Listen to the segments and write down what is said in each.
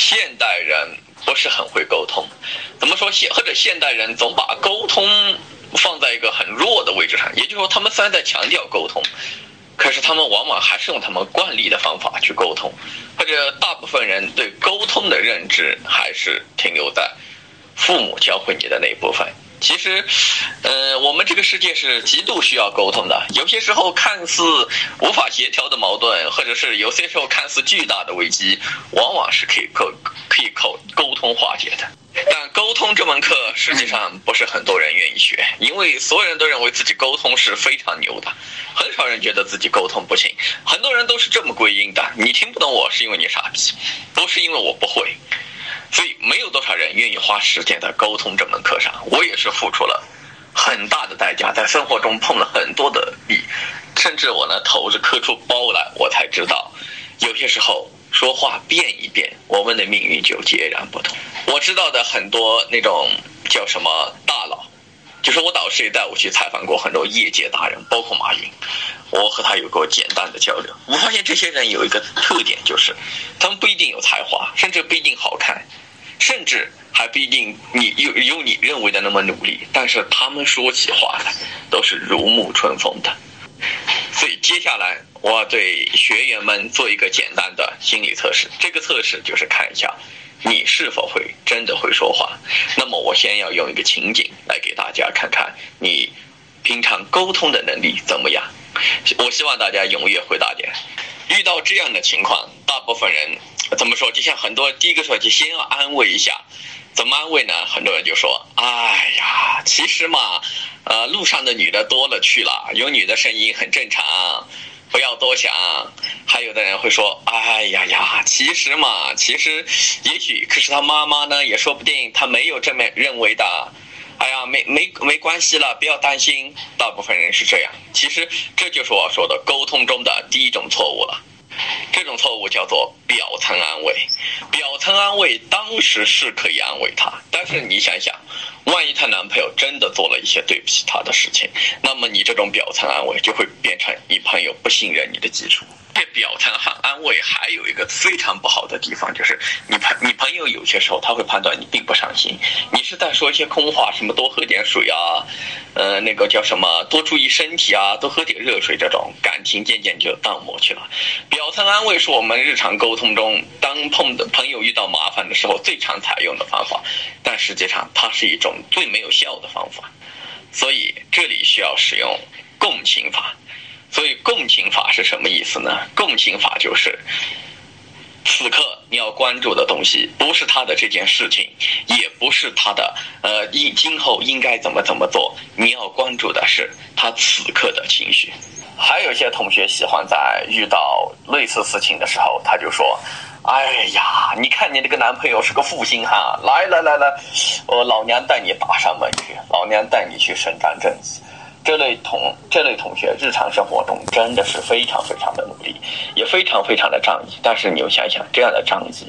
现代人不是很会沟通，怎么说现或者现代人总把沟通放在一个很弱的位置上，也就是说，他们虽然在强调沟通，可是他们往往还是用他们惯例的方法去沟通，或者大部分人对沟通的认知还是停留在父母教会你的那一部分。其实，呃，我们这个世界是极度需要沟通的。有些时候看似无法协调的矛盾，或者是有些时候看似巨大的危机，往往是可以沟可以靠沟通化解的。但沟通这门课实际上不是很多人愿意学，因为所有人都认为自己沟通是非常牛的，很少人觉得自己沟通不行。很多人都是这么归因的：你听不懂我是因为你傻逼，不是因为我不会。所以，没有多少人愿意花时间在沟通这门课上。我也是付出了很大的代价，在生活中碰了很多的壁，甚至我呢头是磕出包来，我才知道，有些时候说话变一变，我们的命运就截然不同。我知道的很多那种叫什么大佬，就是我导师也带我去采访过很多业界达人，包括马云，我和他有过简单的交流。我发现这些人有一个特点，就是他们不一定有才华，甚至不一定好看。甚至还不一定你有有你认为的那么努力，但是他们说起话来都是如沐春风的。所以接下来我对学员们做一个简单的心理测试，这个测试就是看一下你是否会真的会说话。那么我先要用一个情景来给大家看看你平常沟通的能力怎么样。我希望大家踊跃回答点。遇到这样的情况，大部分人。怎么说？就像很多第一个说，就先要安慰一下，怎么安慰呢？很多人就说：“哎呀，其实嘛，呃，路上的女的多了去了，有女的声音很正常，多想。”还有的人会说：“哎呀呀，其实嘛，其实也许，可是他妈妈呢，也说不定他没有这么认为的。哎呀，没没没关系了，不要担心。大部分人是这样，其实这就是我说的沟通中的第一种错误了。”这种错误叫做表层安慰，表层安慰当时是可以安慰他，但是你想想，她男朋友真的做了一些对不起她的事情，那么你这种表层安慰就会变成你朋友不信任你的基础。这表层很安慰，还有一个非常不好的地方，就是你朋你朋友有些时候他会判断你并不上心，你是在说一些空话，什么多喝点水啊，呃，那个叫什么多注意身体啊，多喝点热水，这种感情渐渐就淡漠去了。表层安慰是我们日常沟通中，当碰的朋友遇到麻烦的时候最常采用的方法，但实际上它是一种最没有效的方法，所以这里需要使用共情法。所以共情法是什么意思呢？共情法就是，此刻你要关注的东西不是他的这件事情，也不是他的呃今今后应该怎么怎么做，你要关注的是他此刻的情绪。还有一些同学喜欢在遇到类似事情的时候，他就说：“哎呀，你看你这个男朋友是个负心汉，来来来来，我老娘带你打上门去，老娘带你去伸张正义。”这类同这类同学日常生活中真的是非常非常的努力，也非常非常的仗义。但是你又想想，这样的仗义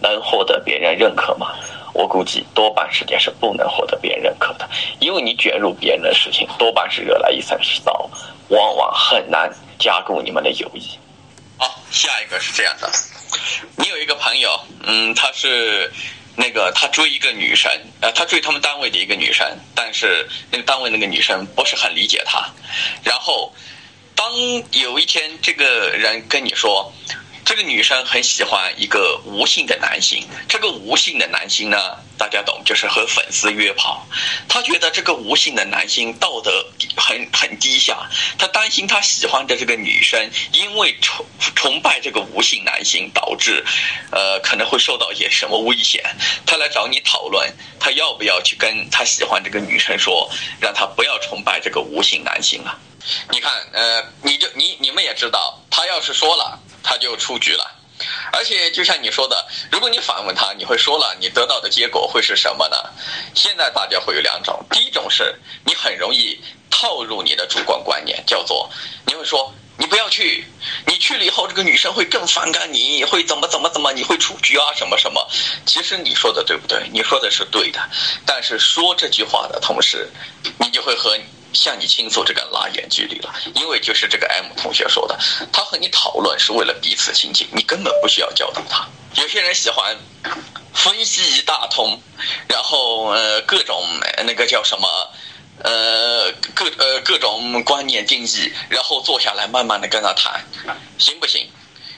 能获得别人认可吗？我估计多半时间是不能获得别人认可的，因为你卷入别人的事情，多半是惹来一身骚，往往很难加固你们的友谊。好，下一个是这样的，你有一个朋友，嗯，他是。那个他追一个女生，呃，他追他们单位的一个女生，但是那个单位那个女生不是很理解他。然后，当有一天这个人跟你说。这个女生很喜欢一个无性的男性，这个无性的男性呢，大家懂，就是和粉丝约炮。她觉得这个无性的男性道德很很低下，她担心她喜欢的这个女生因为崇崇拜这个无性男性，导致，呃，可能会受到一些什么危险。她来找你讨论，她要不要去跟她喜欢这个女生说，让她不要崇拜这个无性男性了。你看，呃，你就你你们也知道，她要是说了。他就出局了，而且就像你说的，如果你反问他，你会说了，你得到的结果会是什么呢？现在大家会有两种，第一种是你很容易套入你的主观观念，叫做你会说你不要去，你去了以后这个女生会更反感你，会怎么怎么怎么，你会出局啊什么什么。其实你说的对不对？你说的是对的，但是说这句话的同时，你就会和。向你倾诉这个拉远距离了，因为就是这个 M 同学说的，他和你讨论是为了彼此亲近，你根本不需要教导他。有些人喜欢分析一大通，然后呃各种那个叫什么呃各呃各种观念定义，然后坐下来慢慢的跟他谈，行不行？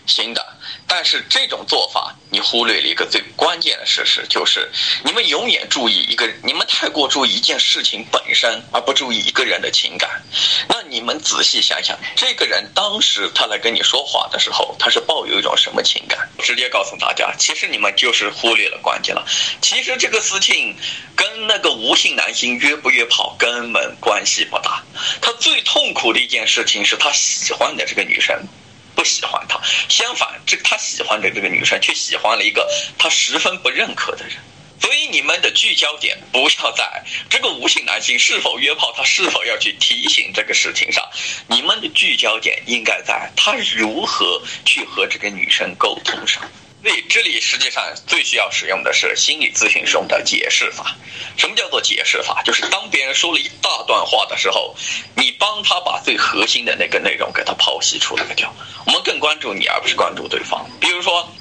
行的。但是这种做法，你忽略了一个最关键的事实，就是你们永远注意一个，你们太过注意一件事情本身，而不注意一个人的情感。那你们仔细想想，这个人当时他来跟你说话的时候，他是抱有一种什么情感？直接告诉大家，其实你们就是忽略了关键了。其实这个事情跟那个无性男性约不约炮根本关系不大。他最痛苦的一件事情是他喜欢的这个女生。不喜欢他，相反，这他喜欢的这个女生却喜欢了一个他十分不认可的人。所以你们的聚焦点不要在这个无性男性是否约炮，他是否要去提醒这个事情上，你们的聚焦点应该在他如何去和这个女生沟通上。所以这里实际上最需要使用的是心理咨询中的解释法。什么叫做解释法？就是当别人说了一大段话的时候，你帮他把最核心的那个内容给他剖析出来掉。我们更关注你，而不是关注对方。比如说，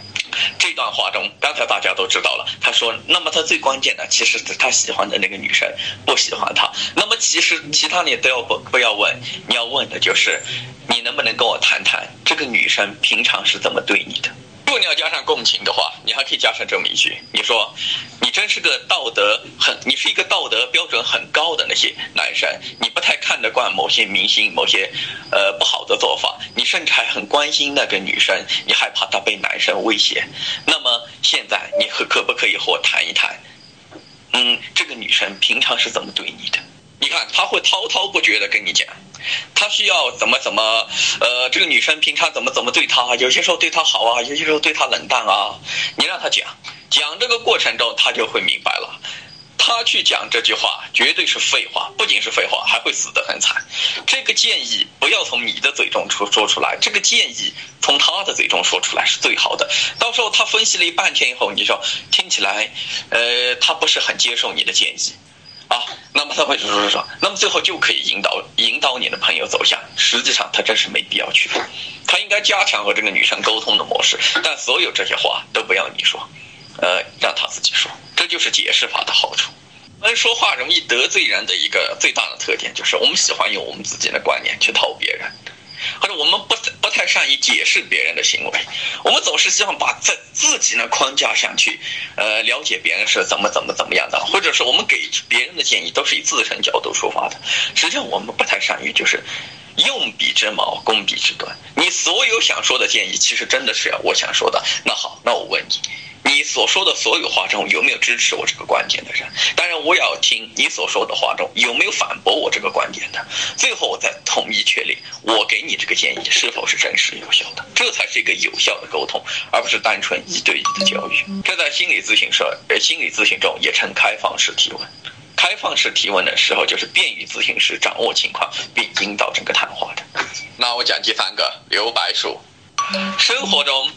这段话中，刚才大家都知道了，他说，那么他最关键的其实是他喜欢的那个女生不喜欢他。那么其实其他你都要不不要问，你要问的就是，你能不能跟我谈谈这个女生平常是怎么对你的？如果你要加上共情的话，你还可以加上这么一句：你说，你真是个道德很，你是一个道德标准很高的那些男生，你不太看得惯某些明星某些，呃不好的做法，你甚至还很关心那个女生，你害怕她被男生威胁。那么现在你可可不可以和我谈一谈？嗯，这个女生平常是怎么对你的？你看，他会滔滔不绝的跟你讲。他需要怎么怎么，呃，这个女生平常怎么怎么对他，有些时候对他好啊，有些时候对他冷淡啊。你让他讲，讲这个过程中，他就会明白了。他去讲这句话绝对是废话，不仅是废话，还会死得很惨。这个建议不要从你的嘴中说说出来，这个建议从他的嘴中说出来是最好的。到时候他分析了一半天以后，你说听起来，呃，他不是很接受你的建议。那么他会说说说，那么最后就可以引导引导你的朋友走向。实际上他真是没必要去，他应该加强和这个女生沟通的模式。但所有这些话都不要你说，呃，让他自己说。这就是解释法的好处。我们说话容易得罪人的一个最大的特点，就是我们喜欢用我们自己的观念去套别人。或者我们不不太善于解释别人的行为，我们总是希望把在自己的框架上去，呃，了解别人是怎么怎么怎么样的，或者是我们给别人的建议都是以自身角度出发的。实际上我们不太善于就是用笔之矛攻笔之盾。你所有想说的建议，其实真的是我想说的。那好，那我问你。你所说的所有话中有没有支持我这个观点的人？当然，我要听你所说的话中有没有反驳我这个观点的。最后，我再统一确立我给你这个建议是否是真实有效的，这才是一个有效的沟通，而不是单纯一对一的教育。这在心理咨询社、呃心理咨询中也称开放式提问。开放式提问的时候，就是便于咨询师掌握情况并引导整个谈话的。那我讲第三个留白术，生活中。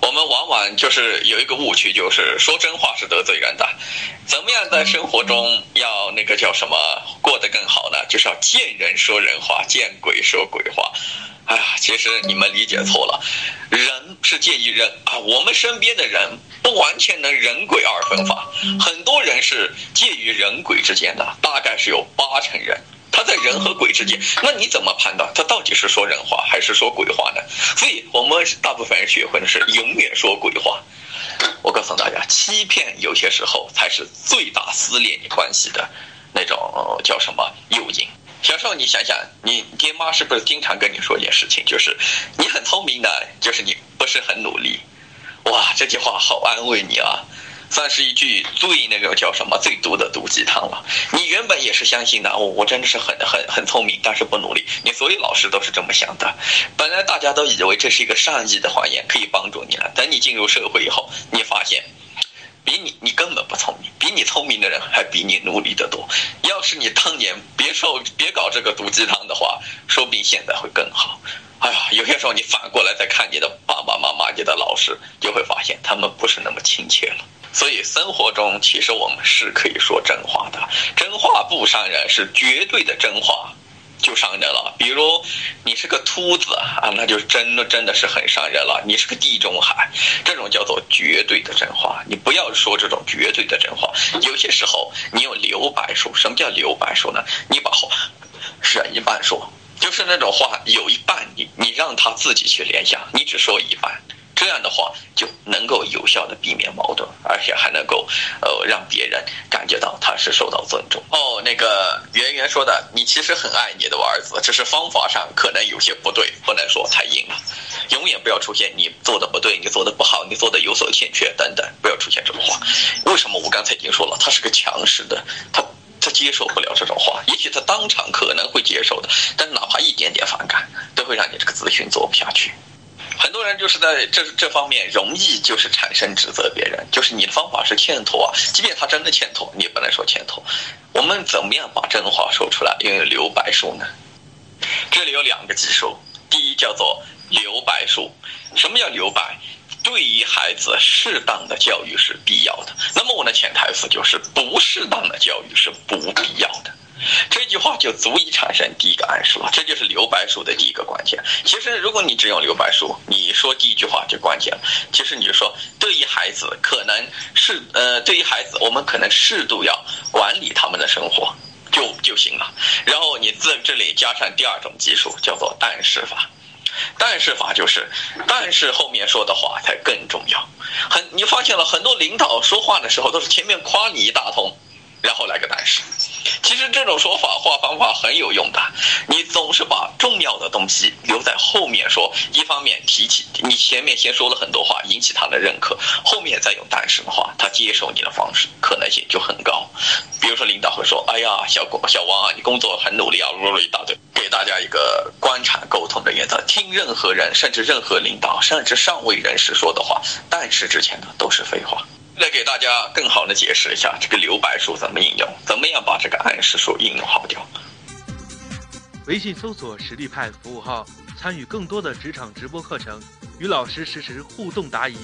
我们往往就是有一个误区，就是说真话是得罪人的。怎么样在生活中要那个叫什么过得更好呢？就是要见人说人话，见鬼说鬼话。哎呀，其实你们理解错了，人是介于人啊，我们身边的人不完全能人鬼二分法，很多人是介于人鬼之间的，大概是有八成人。他在人和鬼之间，那你怎么判断他到底是说人话还是说鬼话呢？所以我们大部分人学会的是永远说鬼话。我告诉大家，欺骗有些时候才是最大撕裂你关系的那种叫什么诱因。小时候你想想，你爹妈是不是经常跟你说一件事情，就是你很聪明的，就是你不是很努力。哇，这句话好安慰你啊。算是一句最那个叫什么最毒的毒鸡汤了。你原本也是相信的，哦，我真的是很很很聪明，但是不努力。你所有老师都是这么想的。本来大家都以为这是一个善意的谎言，可以帮助你了。等你进入社会以后，你发现，比你你根本不聪明，比你聪明的人还比你努力的多。要是你当年别受别搞这个毒鸡汤的话，说不定现在会更好。哎呀，有些时候你反过来再看你的爸爸妈妈、你的老师，就会发现他们不是那么亲切了。所以生活中其实我们是可以说真话的，真话不伤人，是绝对的真话就伤人了。比如你是个秃子啊，那就真的真的是很伤人了。你是个地中海，这种叫做绝对的真话。你不要说这种绝对的真话，有些时候你用留白说。什么叫留白说呢？你把话选一半说。就是那种话，有一半你你让他自己去联想，你只说一半，这样的话就能够有效的避免矛盾，而且还能够呃让别人感觉到他是受到尊重。哦，那个圆圆说的，你其实很爱你的儿子，只是方法上可能有些不对，不能说太硬了。永远不要出现你做的不对，你做的不好，你做的有所欠缺等等，不要出现这种话。为什么我刚才已经说了，他是个强势的，他。他接受不了这种话，也许他当场可能会接受的，但哪怕一点点反感，都会让你这个咨询做不下去。很多人就是在这这方面容易就是产生指责别人，就是你的方法是欠妥啊，即便他真的欠妥，你也不能说欠妥。我们怎么样把真话说出来，用留白术呢？这里有两个技术，第一叫做留白术。什么叫留白？对于孩子，适当的教育是必要的。那么我的潜台词就是，不适当的教育是不必要的。这句话就足以产生第一个暗示了，这就是留白术的第一个关键。其实，如果你只用留白术，你说第一句话就关键了。其实你就说，对于孩子，可能是呃，对于孩子，我们可能适度要管理他们的生活，就就行了。然后你在这里加上第二种技术，叫做但是法。但是法就是，但是后面说的话才更重要。很，你发现了很多领导说话的时候都是前面夸你一大通，然后来个但是。其实这种说法话方法很有用的，你总是把重要的东西留在后面说，一方面提起你前面先说了很多话，引起他的认可，后面再用但是的话，他接受你的方式可能性就很高。比如说领导会说：“哎呀，小郭小王啊，你工作很努力啊，啰啰一大堆。”给大家一个观察沟通的原则：听任何人，甚至任何领导，甚至上位人士说的话，但是之前的都是废话。来给大家更好的解释一下这个留白术怎么应用，怎么样把这个暗示术应用好掉。微信搜索实力派服务号，参与更多的职场直播课程，与老师实时互动答疑。